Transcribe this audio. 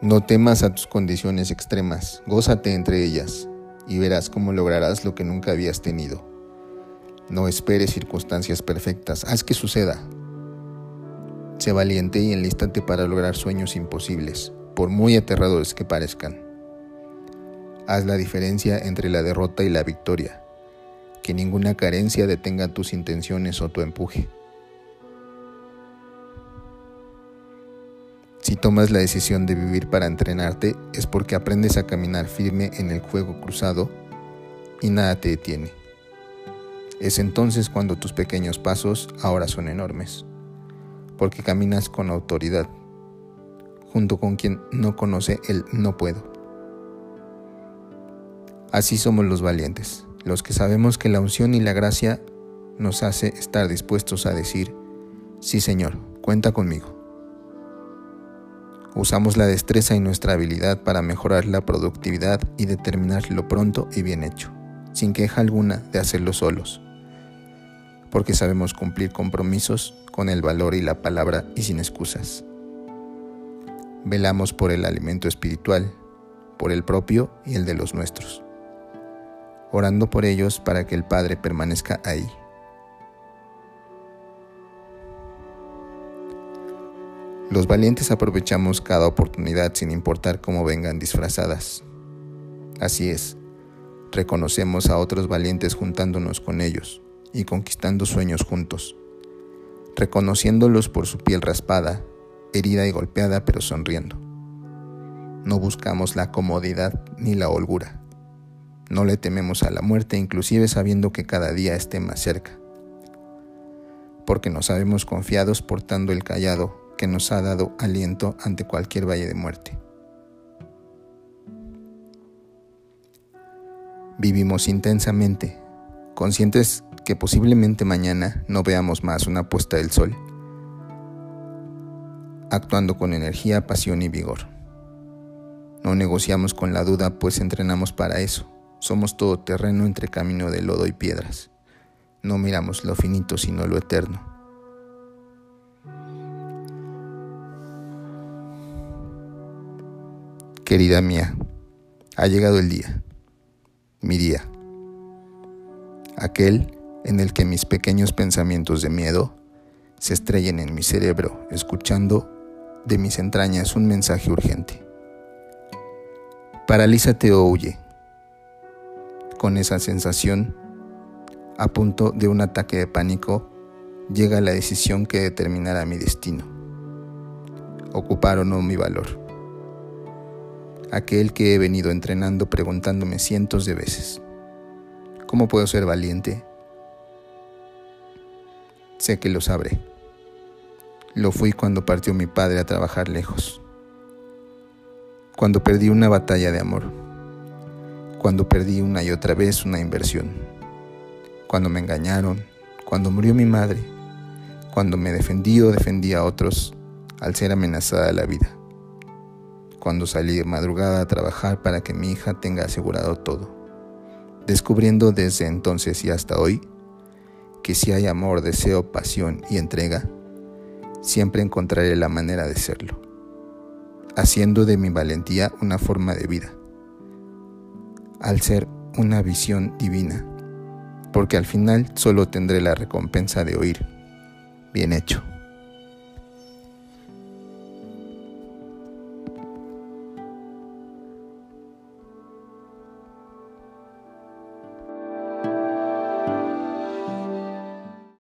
No temas a tus condiciones extremas, gózate entre ellas y verás cómo lograrás lo que nunca habías tenido. No esperes circunstancias perfectas, haz que suceda. Sé valiente y enlístate para lograr sueños imposibles, por muy aterradores que parezcan. Haz la diferencia entre la derrota y la victoria. Que ninguna carencia detenga tus intenciones o tu empuje. Si tomas la decisión de vivir para entrenarte es porque aprendes a caminar firme en el juego cruzado y nada te detiene. Es entonces cuando tus pequeños pasos ahora son enormes, porque caminas con autoridad, junto con quien no conoce el no puedo. Así somos los valientes, los que sabemos que la unción y la gracia nos hace estar dispuestos a decir, sí Señor, cuenta conmigo. Usamos la destreza y nuestra habilidad para mejorar la productividad y determinar lo pronto y bien hecho, sin queja alguna de hacerlo solos, porque sabemos cumplir compromisos con el valor y la palabra y sin excusas. Velamos por el alimento espiritual, por el propio y el de los nuestros, orando por ellos para que el Padre permanezca ahí Los valientes aprovechamos cada oportunidad sin importar cómo vengan disfrazadas. Así es, reconocemos a otros valientes juntándonos con ellos y conquistando sueños juntos, reconociéndolos por su piel raspada, herida y golpeada pero sonriendo. No buscamos la comodidad ni la holgura. No le tememos a la muerte inclusive sabiendo que cada día esté más cerca. Porque nos sabemos confiados portando el callado que nos ha dado aliento ante cualquier valle de muerte. Vivimos intensamente, conscientes que posiblemente mañana no veamos más una puesta del sol, actuando con energía, pasión y vigor. No negociamos con la duda, pues entrenamos para eso. Somos todo terreno entre camino de lodo y piedras. No miramos lo finito, sino lo eterno. Querida mía, ha llegado el día, mi día, aquel en el que mis pequeños pensamientos de miedo se estrellen en mi cerebro, escuchando de mis entrañas un mensaje urgente. Paralízate o huye. Con esa sensación, a punto de un ataque de pánico, llega la decisión que determinará mi destino. Ocupar o no mi valor aquel que he venido entrenando preguntándome cientos de veces, ¿cómo puedo ser valiente? Sé que lo sabré. Lo fui cuando partió mi padre a trabajar lejos, cuando perdí una batalla de amor, cuando perdí una y otra vez una inversión, cuando me engañaron, cuando murió mi madre, cuando me defendí o defendí a otros al ser amenazada la vida cuando salí de madrugada a trabajar para que mi hija tenga asegurado todo, descubriendo desde entonces y hasta hoy que si hay amor, deseo, pasión y entrega, siempre encontraré la manera de serlo, haciendo de mi valentía una forma de vida, al ser una visión divina, porque al final solo tendré la recompensa de oír, bien hecho.